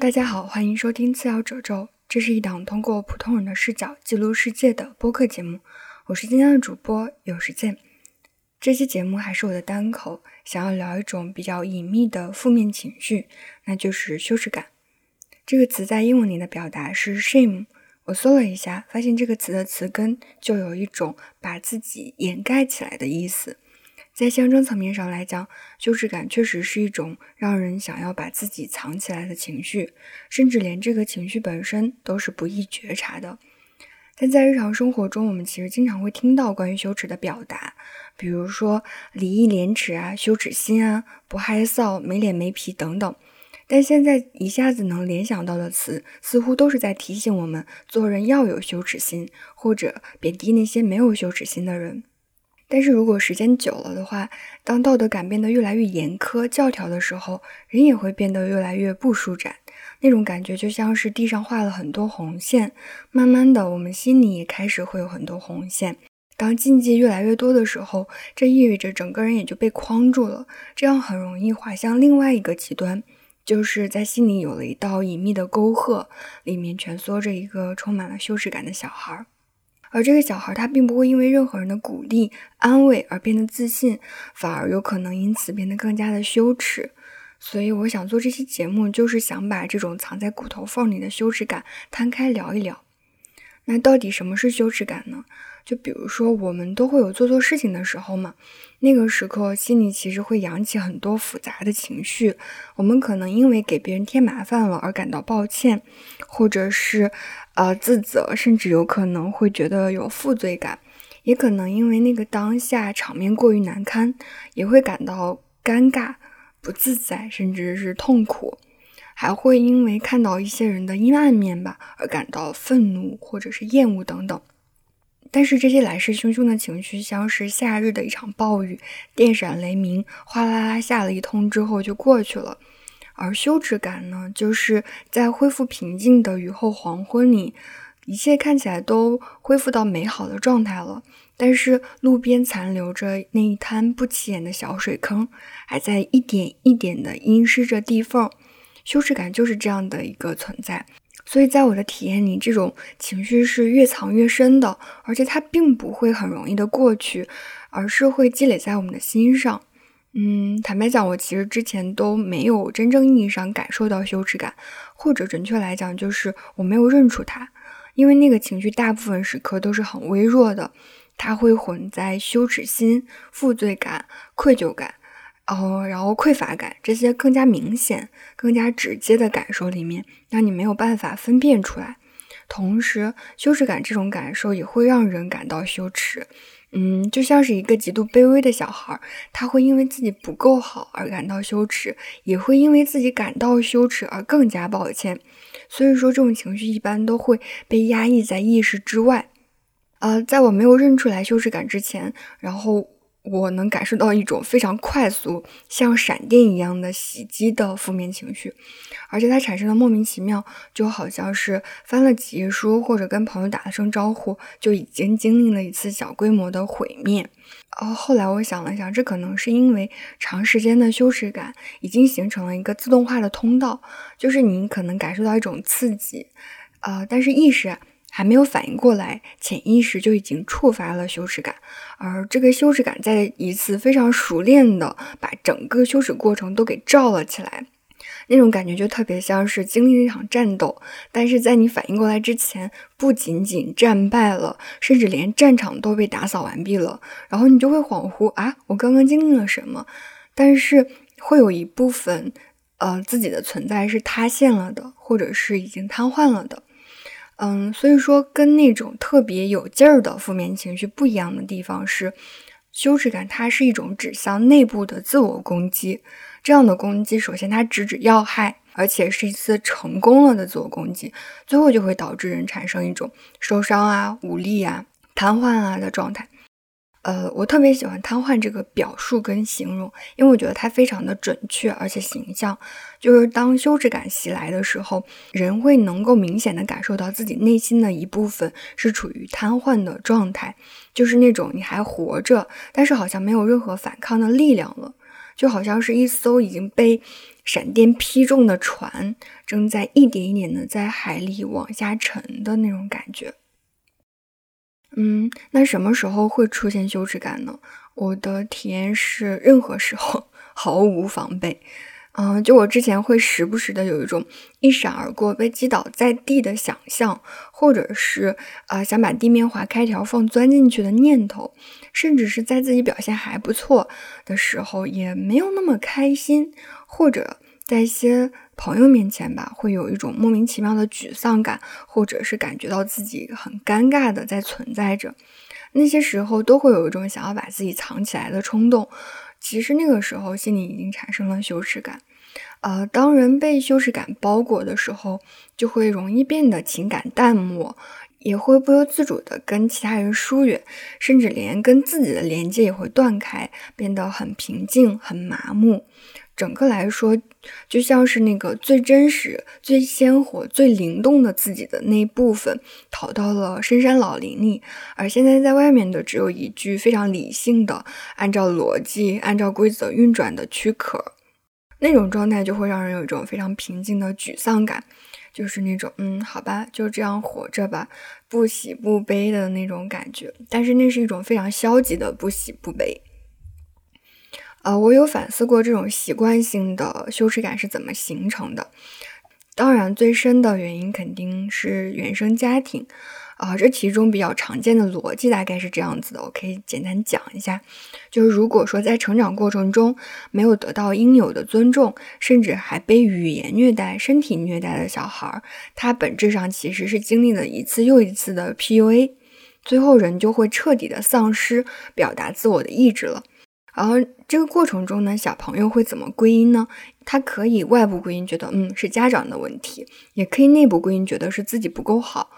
大家好，欢迎收听次要褶皱。这是一档通过普通人的视角记录世界的播客节目。我是今天的主播有时间。这期节目还是我的单口，想要聊一种比较隐秘的负面情绪，那就是羞耻感。这个词在英文里的表达是 shame。我搜了一下，发现这个词的词根就有一种把自己掩盖起来的意思。在象征层面上来讲，羞耻感确实是一种让人想要把自己藏起来的情绪，甚至连这个情绪本身都是不易觉察的。但在日常生活中，我们其实经常会听到关于羞耻的表达，比如说礼义廉耻啊、羞耻心啊、不害臊、没脸没皮等等。但现在一下子能联想到的词，似乎都是在提醒我们做人要有羞耻心，或者贬低那些没有羞耻心的人。但是如果时间久了的话，当道德感变得越来越严苛、教条的时候，人也会变得越来越不舒展。那种感觉就像是地上画了很多红线，慢慢的，我们心里也开始会有很多红线。当禁忌越来越多的时候，这意味着整个人也就被框住了，这样很容易滑向另外一个极端，就是在心里有了一道隐秘的沟壑，里面蜷缩着一个充满了羞耻感的小孩儿。而这个小孩，他并不会因为任何人的鼓励、安慰而变得自信，反而有可能因此变得更加的羞耻。所以，我想做这期节目，就是想把这种藏在骨头缝里的羞耻感摊开聊一聊。那到底什么是羞耻感呢？就比如说，我们都会有做错事情的时候嘛，那个时刻心里其实会扬起很多复杂的情绪。我们可能因为给别人添麻烦了而感到抱歉，或者是呃自责，甚至有可能会觉得有负罪感，也可能因为那个当下场面过于难堪，也会感到尴尬、不自在，甚至是痛苦，还会因为看到一些人的阴暗面吧而感到愤怒或者是厌恶等等。但是这些来势汹汹的情绪，像是夏日的一场暴雨，电闪雷鸣，哗啦啦下了一通之后就过去了。而羞耻感呢，就是在恢复平静的雨后黄昏里，一切看起来都恢复到美好的状态了，但是路边残留着那一滩不起眼的小水坑，还在一点一点的阴湿着地缝。羞耻感就是这样的一个存在。所以在我的体验里，这种情绪是越藏越深的，而且它并不会很容易的过去，而是会积累在我们的心上。嗯，坦白讲，我其实之前都没有真正意义上感受到羞耻感，或者准确来讲，就是我没有认出它，因为那个情绪大部分时刻都是很微弱的，它会混在羞耻心、负罪感、愧疚感。哦，然后匮乏感这些更加明显、更加直接的感受里面，让你没有办法分辨出来。同时，羞耻感这种感受也会让人感到羞耻。嗯，就像是一个极度卑微的小孩，他会因为自己不够好而感到羞耻，也会因为自己感到羞耻而更加抱歉。所以说，这种情绪一般都会被压抑在意识之外。呃，在我没有认出来羞耻感之前，然后。我能感受到一种非常快速、像闪电一样的袭击的负面情绪，而且它产生的莫名其妙，就好像是翻了几页书或者跟朋友打了声招呼，就已经经历了一次小规模的毁灭。哦，后来我想了想，这可能是因为长时间的羞耻感已经形成了一个自动化的通道，就是你可能感受到一种刺激，呃，但是意识。还没有反应过来，潜意识就已经触发了羞耻感，而这个羞耻感在一次非常熟练的把整个羞耻过程都给罩了起来，那种感觉就特别像是经历了一场战斗，但是在你反应过来之前，不仅仅战败了，甚至连战场都被打扫完毕了，然后你就会恍惚啊，我刚刚经历了什么？但是会有一部分，呃，自己的存在是塌陷了的，或者是已经瘫痪了的。嗯，所以说跟那种特别有劲儿的负面情绪不一样的地方是，羞耻感它是一种指向内部的自我攻击。这样的攻击，首先它直指要害，而且是一次成功了的自我攻击，最后就会导致人产生一种受伤啊、无力啊、瘫痪啊的状态。呃，我特别喜欢“瘫痪”这个表述跟形容，因为我觉得它非常的准确而且形象。就是当羞耻感袭来的时候，人会能够明显的感受到自己内心的一部分是处于瘫痪的状态，就是那种你还活着，但是好像没有任何反抗的力量了。就好像是一艘已经被闪电劈中的船，正在一点一点的在海里往下沉的那种感觉。嗯，那什么时候会出现羞耻感呢？我的体验是，任何时候毫无防备。嗯，就我之前会时不时的有一种一闪而过被击倒在地的想象，或者是啊想把地面划开条缝钻进去的念头，甚至是在自己表现还不错的时候也没有那么开心，或者在一些朋友面前吧，会有一种莫名其妙的沮丧感，或者是感觉到自己很尴尬的在存在着，那些时候都会有一种想要把自己藏起来的冲动。其实那个时候心里已经产生了羞耻感，呃，当人被羞耻感包裹的时候，就会容易变得情感淡漠，也会不由自主的跟其他人疏远，甚至连跟自己的连接也会断开，变得很平静、很麻木。整个来说，就像是那个最真实、最鲜活、最灵动的自己的那一部分逃到了深山老林里，而现在在外面的只有一具非常理性的、按照逻辑、按照规则运转的躯壳。那种状态就会让人有一种非常平静的沮丧感，就是那种嗯，好吧，就这样活着吧，不喜不悲的那种感觉。但是那是一种非常消极的不喜不悲。呃，我有反思过这种习惯性的羞耻感是怎么形成的。当然，最深的原因肯定是原生家庭。啊，这其中比较常见的逻辑大概是这样子的，我可以简单讲一下。就是如果说在成长过程中没有得到应有的尊重，甚至还被语言虐待、身体虐待的小孩，他本质上其实是经历了一次又一次的 PUA，最后人就会彻底的丧失表达自我的意志了。然后这个过程中呢，小朋友会怎么归因呢？他可以外部归因，觉得嗯是家长的问题，也可以内部归因，觉得是自己不够好。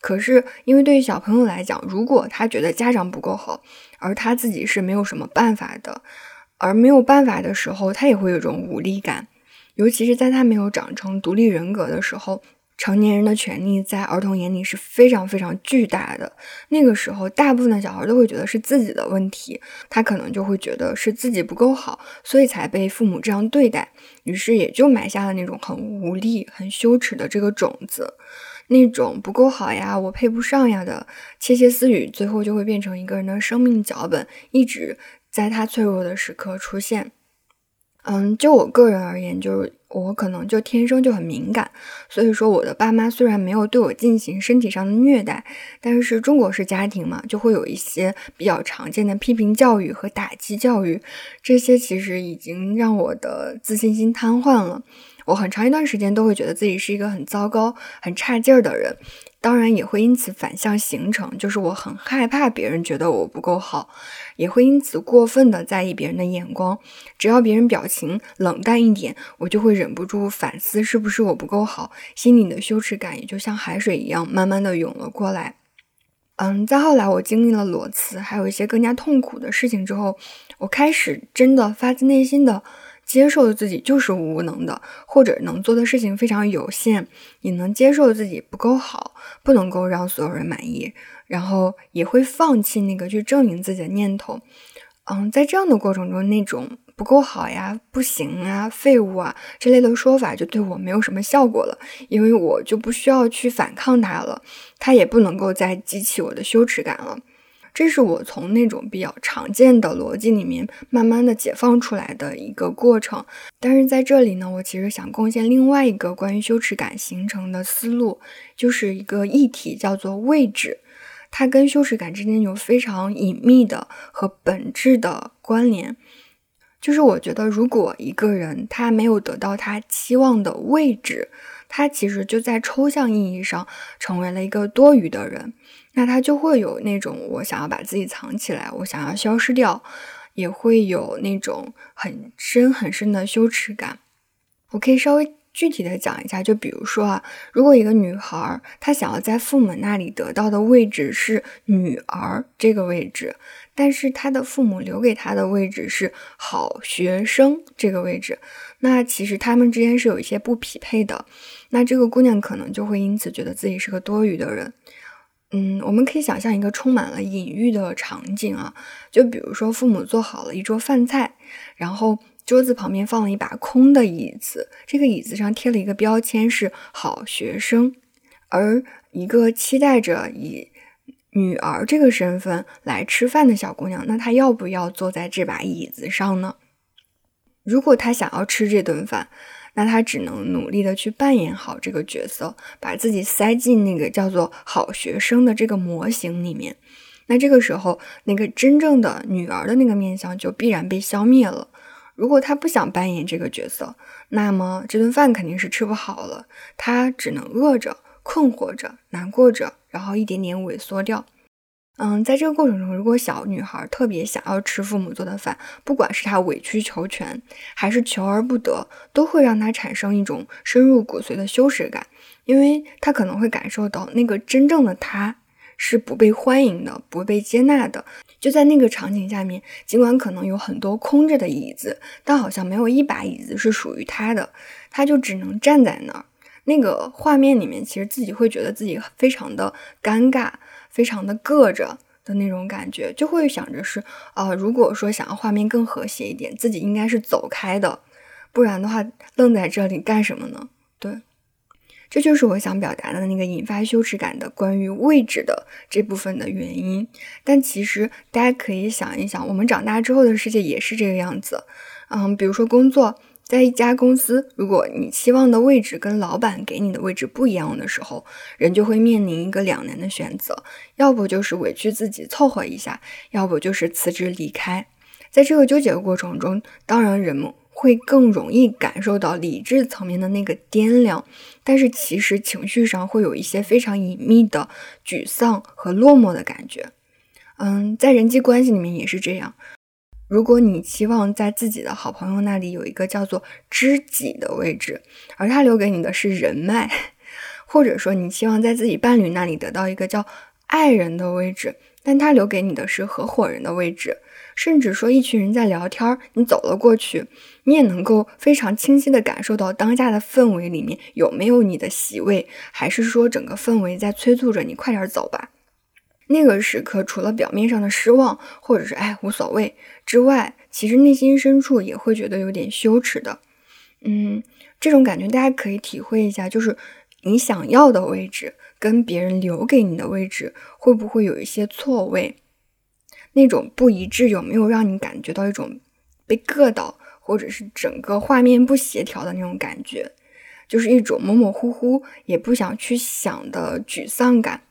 可是因为对于小朋友来讲，如果他觉得家长不够好，而他自己是没有什么办法的，而没有办法的时候，他也会有一种无力感，尤其是在他没有长成独立人格的时候。成年人的权利在儿童眼里是非常非常巨大的。那个时候，大部分的小孩都会觉得是自己的问题，他可能就会觉得是自己不够好，所以才被父母这样对待，于是也就埋下了那种很无力、很羞耻的这个种子。那种不够好呀，我配不上呀的窃窃私语，最后就会变成一个人的生命脚本，一直在他脆弱的时刻出现。嗯，就我个人而言，就是我可能就天生就很敏感，所以说我的爸妈虽然没有对我进行身体上的虐待，但是中国式家庭嘛，就会有一些比较常见的批评教育和打击教育，这些其实已经让我的自信心瘫痪了。我很长一段时间都会觉得自己是一个很糟糕、很差劲儿的人。当然也会因此反向形成，就是我很害怕别人觉得我不够好，也会因此过分的在意别人的眼光。只要别人表情冷淡一点，我就会忍不住反思是不是我不够好，心里的羞耻感也就像海水一样慢慢的涌了过来。嗯，再后来我经历了裸辞，还有一些更加痛苦的事情之后，我开始真的发自内心的。接受自己就是无能的，或者能做的事情非常有限，也能接受自己不够好，不能够让所有人满意，然后也会放弃那个去证明自己的念头。嗯，在这样的过程中，那种不够好呀、不行啊、废物啊这类的说法就对我没有什么效果了，因为我就不需要去反抗它了，它也不能够再激起我的羞耻感了。这是我从那种比较常见的逻辑里面慢慢的解放出来的一个过程，但是在这里呢，我其实想贡献另外一个关于羞耻感形成的思路，就是一个议题叫做位置，它跟羞耻感之间有非常隐秘的和本质的关联。就是我觉得，如果一个人他没有得到他期望的位置，他其实就在抽象意义上成为了一个多余的人。那他就会有那种我想要把自己藏起来，我想要消失掉，也会有那种很深很深的羞耻感。我可以稍微具体的讲一下，就比如说啊，如果一个女孩她想要在父母那里得到的位置是女儿这个位置，但是她的父母留给她的位置是好学生这个位置，那其实他们之间是有一些不匹配的。那这个姑娘可能就会因此觉得自己是个多余的人。嗯，我们可以想象一个充满了隐喻的场景啊，就比如说父母做好了一桌饭菜，然后桌子旁边放了一把空的椅子，这个椅子上贴了一个标签是好学生，而一个期待着以女儿这个身份来吃饭的小姑娘，那她要不要坐在这把椅子上呢？如果她想要吃这顿饭，那她只能努力的去扮演好这个角色，把自己塞进那个叫做好学生的这个模型里面。那这个时候，那个真正的女儿的那个面相就必然被消灭了。如果她不想扮演这个角色，那么这顿饭肯定是吃不好了，她只能饿着、困惑着、难过着，然后一点点萎缩掉。嗯，在这个过程中，如果小女孩特别想要吃父母做的饭，不管是她委曲求全，还是求而不得，都会让她产生一种深入骨髓的羞耻感，因为她可能会感受到那个真正的她。是不被欢迎的，不被接纳的。就在那个场景下面，尽管可能有很多空着的椅子，但好像没有一把椅子是属于他的，他就只能站在那儿。那个画面里面，其实自己会觉得自己非常的尴尬，非常的硌着的那种感觉，就会想着是啊，如果说想要画面更和谐一点，自己应该是走开的，不然的话，愣在这里干什么呢？对。这就是我想表达的那个引发羞耻感的关于位置的这部分的原因。但其实大家可以想一想，我们长大之后的世界也是这个样子。嗯，比如说工作，在一家公司，如果你期望的位置跟老板给你的位置不一样的时候，人就会面临一个两难的选择：要不就是委屈自己凑合一下，要不就是辞职离开。在这个纠结的过程中，当然人们。会更容易感受到理智层面的那个掂量，但是其实情绪上会有一些非常隐秘的沮丧和落寞的感觉。嗯，在人际关系里面也是这样。如果你期望在自己的好朋友那里有一个叫做知己的位置，而他留给你的是人脉，或者说你期望在自己伴侣那里得到一个叫爱人的位置，但他留给你的是合伙人的位置。甚至说，一群人在聊天，你走了过去，你也能够非常清晰地感受到当下的氛围里面有没有你的席位，还是说整个氛围在催促着你快点走吧。那个时刻，除了表面上的失望，或者是哎无所谓之外，其实内心深处也会觉得有点羞耻的。嗯，这种感觉大家可以体会一下，就是你想要的位置跟别人留给你的位置会不会有一些错位？那种不一致有没有让你感觉到一种被硌到，或者是整个画面不协调的那种感觉，就是一种模模糊糊也不想去想的沮丧感。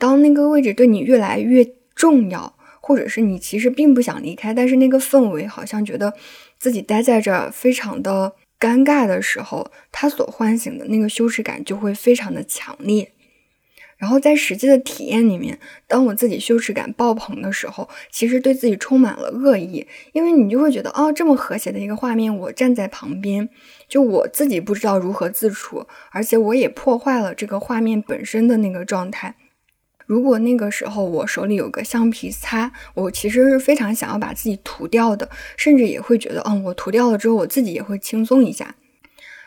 当那个位置对你越来越重要，或者是你其实并不想离开，但是那个氛围好像觉得自己待在这儿非常的尴尬的时候，它所唤醒的那个羞耻感就会非常的强烈。然后在实际的体验里面，当我自己羞耻感爆棚的时候，其实对自己充满了恶意，因为你就会觉得，哦，这么和谐的一个画面，我站在旁边，就我自己不知道如何自处，而且我也破坏了这个画面本身的那个状态。如果那个时候我手里有个橡皮擦，我其实是非常想要把自己涂掉的，甚至也会觉得，嗯，我涂掉了之后，我自己也会轻松一下。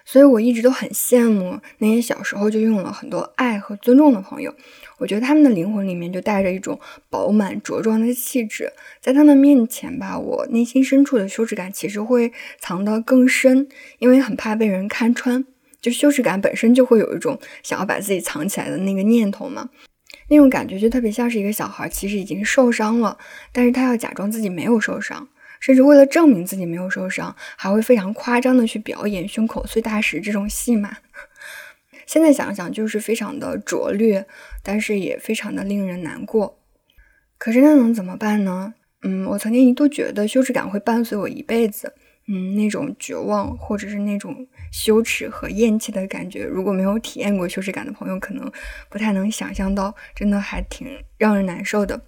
所以我一直都很羡慕那些小时候就拥有了很多爱和尊重的朋友。我觉得他们的灵魂里面就带着一种饱满茁壮的气质，在他们面前吧，我内心深处的羞耻感其实会藏得更深，因为很怕被人看穿。就羞耻感本身就会有一种想要把自己藏起来的那个念头嘛，那种感觉就特别像是一个小孩，其实已经受伤了，但是他要假装自己没有受伤。甚至为了证明自己没有受伤，还会非常夸张的去表演胸口碎大石这种戏码。现在想想就是非常的拙劣，但是也非常的令人难过。可是那能怎么办呢？嗯，我曾经一度觉得羞耻感会伴随我一辈子。嗯，那种绝望或者是那种羞耻和厌弃的感觉，如果没有体验过羞耻感的朋友，可能不太能想象到，真的还挺让人难受的。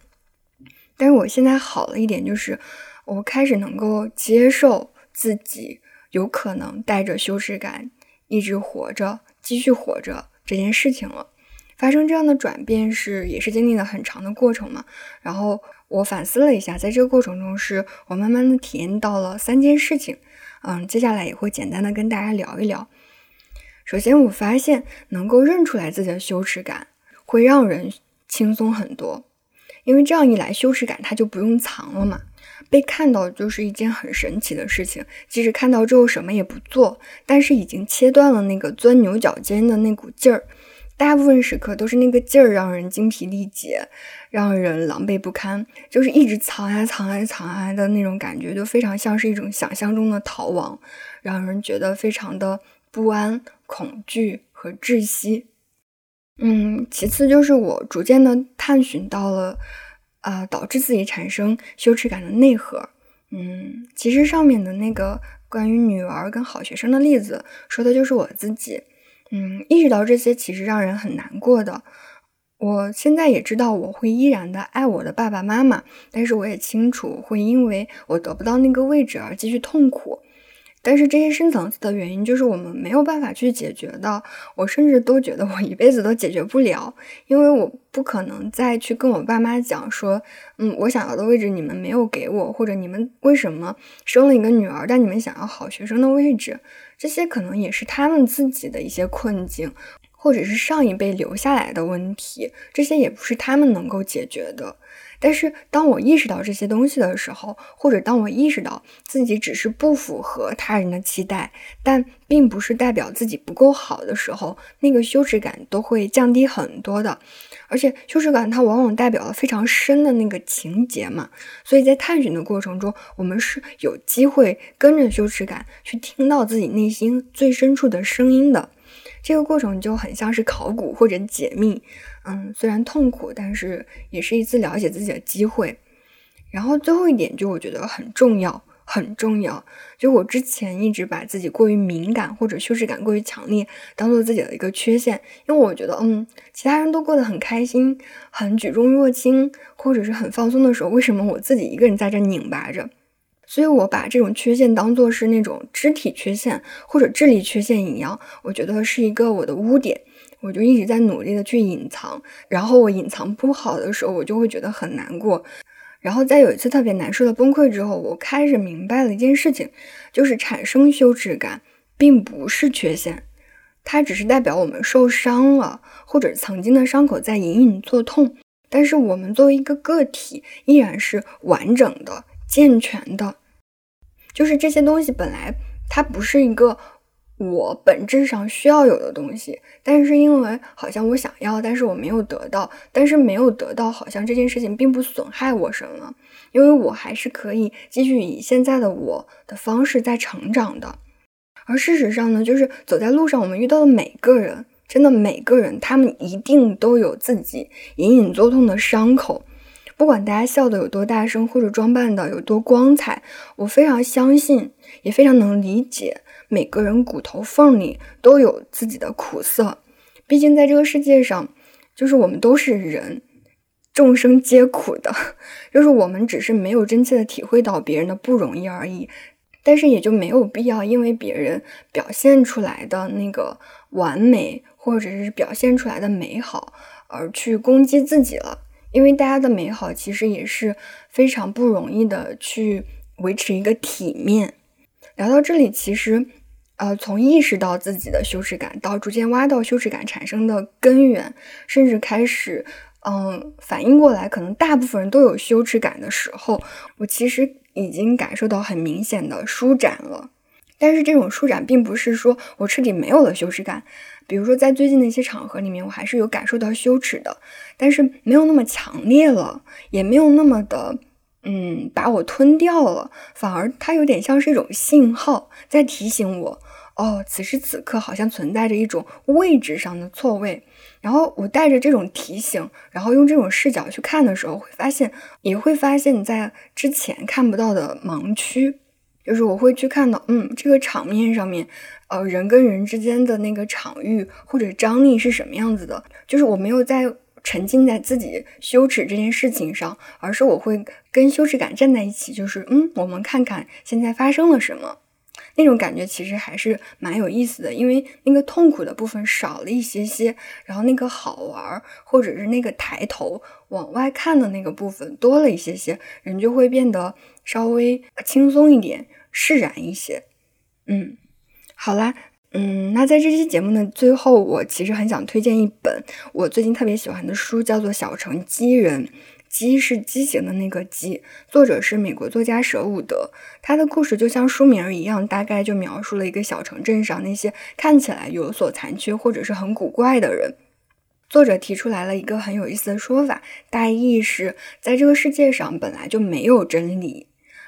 但是我现在好了一点，就是。我开始能够接受自己有可能带着羞耻感一直活着、继续活着这件事情了。发生这样的转变是也是经历了很长的过程嘛。然后我反思了一下，在这个过程中，是我慢慢的体验到了三件事情。嗯，接下来也会简单的跟大家聊一聊。首先，我发现能够认出来自己的羞耻感，会让人轻松很多，因为这样一来，羞耻感它就不用藏了嘛。被看到就是一件很神奇的事情。即使看到之后什么也不做，但是已经切断了那个钻牛角尖的那股劲儿。大部分时刻都是那个劲儿让人精疲力竭，让人狼狈不堪，就是一直藏啊藏啊藏啊的那种感觉，就非常像是一种想象中的逃亡，让人觉得非常的不安、恐惧和窒息。嗯，其次就是我逐渐的探寻到了，啊，导致自己产生羞耻感的内核。嗯，其实上面的那个关于女儿跟好学生的例子，说的就是我自己。嗯，意识到这些其实让人很难过的。我现在也知道我会依然的爱我的爸爸妈妈，但是我也清楚会因为我得不到那个位置而继续痛苦。但是这些深层次的原因就是我们没有办法去解决的。我甚至都觉得我一辈子都解决不了，因为我不可能再去跟我爸妈讲说，嗯，我想要的位置你们没有给我，或者你们为什么生了一个女儿，但你们想要好学生的位置。这些可能也是他们自己的一些困境，或者是上一辈留下来的问题，这些也不是他们能够解决的。但是当我意识到这些东西的时候，或者当我意识到自己只是不符合他人的期待，但并不是代表自己不够好的时候，那个羞耻感都会降低很多的。而且羞耻感它往往代表了非常深的那个情节嘛，所以在探寻的过程中，我们是有机会跟着羞耻感去听到自己内心最深处的声音的。这个过程就很像是考古或者解密，嗯，虽然痛苦，但是也是一次了解自己的机会。然后最后一点，就我觉得很重要。很重要，就我之前一直把自己过于敏感或者羞耻感过于强烈当做自己的一个缺陷，因为我觉得，嗯，其他人都过得很开心、很举重若轻，或者是很放松的时候，为什么我自己一个人在这拧巴着？所以我把这种缺陷当做是那种肢体缺陷或者智力缺陷一样，我觉得是一个我的污点，我就一直在努力的去隐藏，然后我隐藏不好的时候，我就会觉得很难过。然后在有一次特别难受的崩溃之后，我开始明白了一件事情，就是产生羞耻感并不是缺陷，它只是代表我们受伤了，或者曾经的伤口在隐隐作痛。但是我们作为一个个体，依然是完整的、健全的。就是这些东西本来它不是一个。我本质上需要有的东西，但是因为好像我想要，但是我没有得到，但是没有得到，好像这件事情并不损害我什么，因为我还是可以继续以现在的我的方式在成长的。而事实上呢，就是走在路上，我们遇到的每个人，真的每个人，他们一定都有自己隐隐作痛的伤口。不管大家笑的有多大声，或者装扮的有多光彩，我非常相信，也非常能理解。每个人骨头缝里都有自己的苦涩，毕竟在这个世界上，就是我们都是人，众生皆苦的，就是我们只是没有真切的体会到别人的不容易而已。但是也就没有必要因为别人表现出来的那个完美，或者是表现出来的美好而去攻击自己了，因为大家的美好其实也是非常不容易的去维持一个体面。聊到这里，其实，呃，从意识到自己的羞耻感，到逐渐挖到羞耻感产生的根源，甚至开始，嗯，反应过来，可能大部分人都有羞耻感的时候，我其实已经感受到很明显的舒展了。但是这种舒展并不是说我彻底没有了羞耻感，比如说在最近的一些场合里面，我还是有感受到羞耻的，但是没有那么强烈了，也没有那么的。嗯，把我吞掉了，反而它有点像是一种信号，在提醒我，哦，此时此刻好像存在着一种位置上的错位。然后我带着这种提醒，然后用这种视角去看的时候，会发现，也会发现你，在之前看不到的盲区，就是我会去看到，嗯，这个场面上面，呃，人跟人之间的那个场域或者张力是什么样子的，就是我没有在。沉浸在自己羞耻这件事情上，而是我会跟羞耻感站在一起，就是嗯，我们看看现在发生了什么，那种感觉其实还是蛮有意思的，因为那个痛苦的部分少了一些些，然后那个好玩或者是那个抬头往外看的那个部分多了一些些，人就会变得稍微轻松一点，释然一些。嗯，好啦。嗯，那在这期节目的最后，我其实很想推荐一本我最近特别喜欢的书，叫做《小城鸡人》，畸是畸形的那个畸，作者是美国作家舍伍德。他的故事就像书名一样，大概就描述了一个小城镇上那些看起来有所残缺或者是很古怪的人。作者提出来了一个很有意思的说法，大意是在这个世界上本来就没有真理。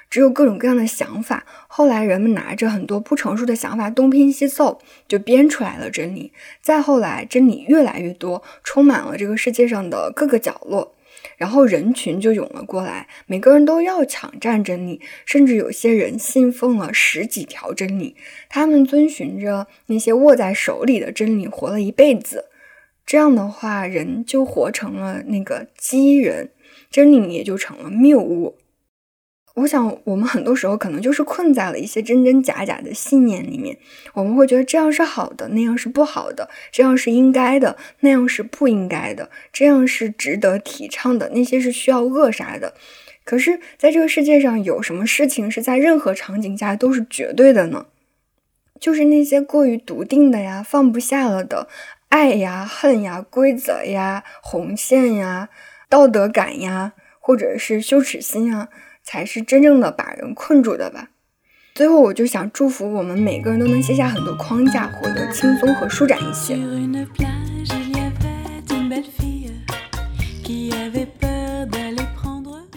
只有各种各样的想法，后来人们拿着很多不成熟的想法东拼西凑，就编出来了真理。再后来，真理越来越多，充满了这个世界上的各个角落，然后人群就涌了过来，每个人都要抢占真理，甚至有些人信奉了十几条真理，他们遵循着那些握在手里的真理活了一辈子。这样的话，人就活成了那个机人，真理也就成了谬误。我想，我们很多时候可能就是困在了一些真真假假的信念里面。我们会觉得这样是好的，那样是不好的；这样是应该的，那样是不应该的；这样是值得提倡的，那些是需要扼杀的。可是，在这个世界上，有什么事情是在任何场景下都是绝对的呢？就是那些过于笃定的呀、放不下了的爱呀、恨呀、规则呀、红线呀、道德感呀，或者是羞耻心啊。才是真正的把人困住的吧。最后，我就想祝福我们每个人都能卸下很多框架，活得轻松和舒展一些。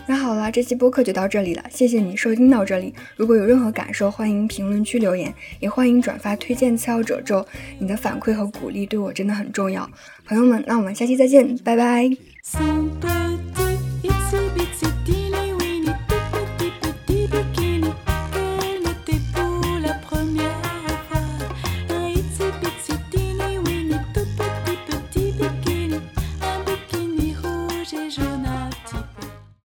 那好了，这期播客就到这里了，谢谢你收听到这里。如果有任何感受，欢迎评论区留言，也欢迎转发推荐《次要褶皱》。你的反馈和鼓励对我真的很重要，朋友们。那我们下期再见，拜拜。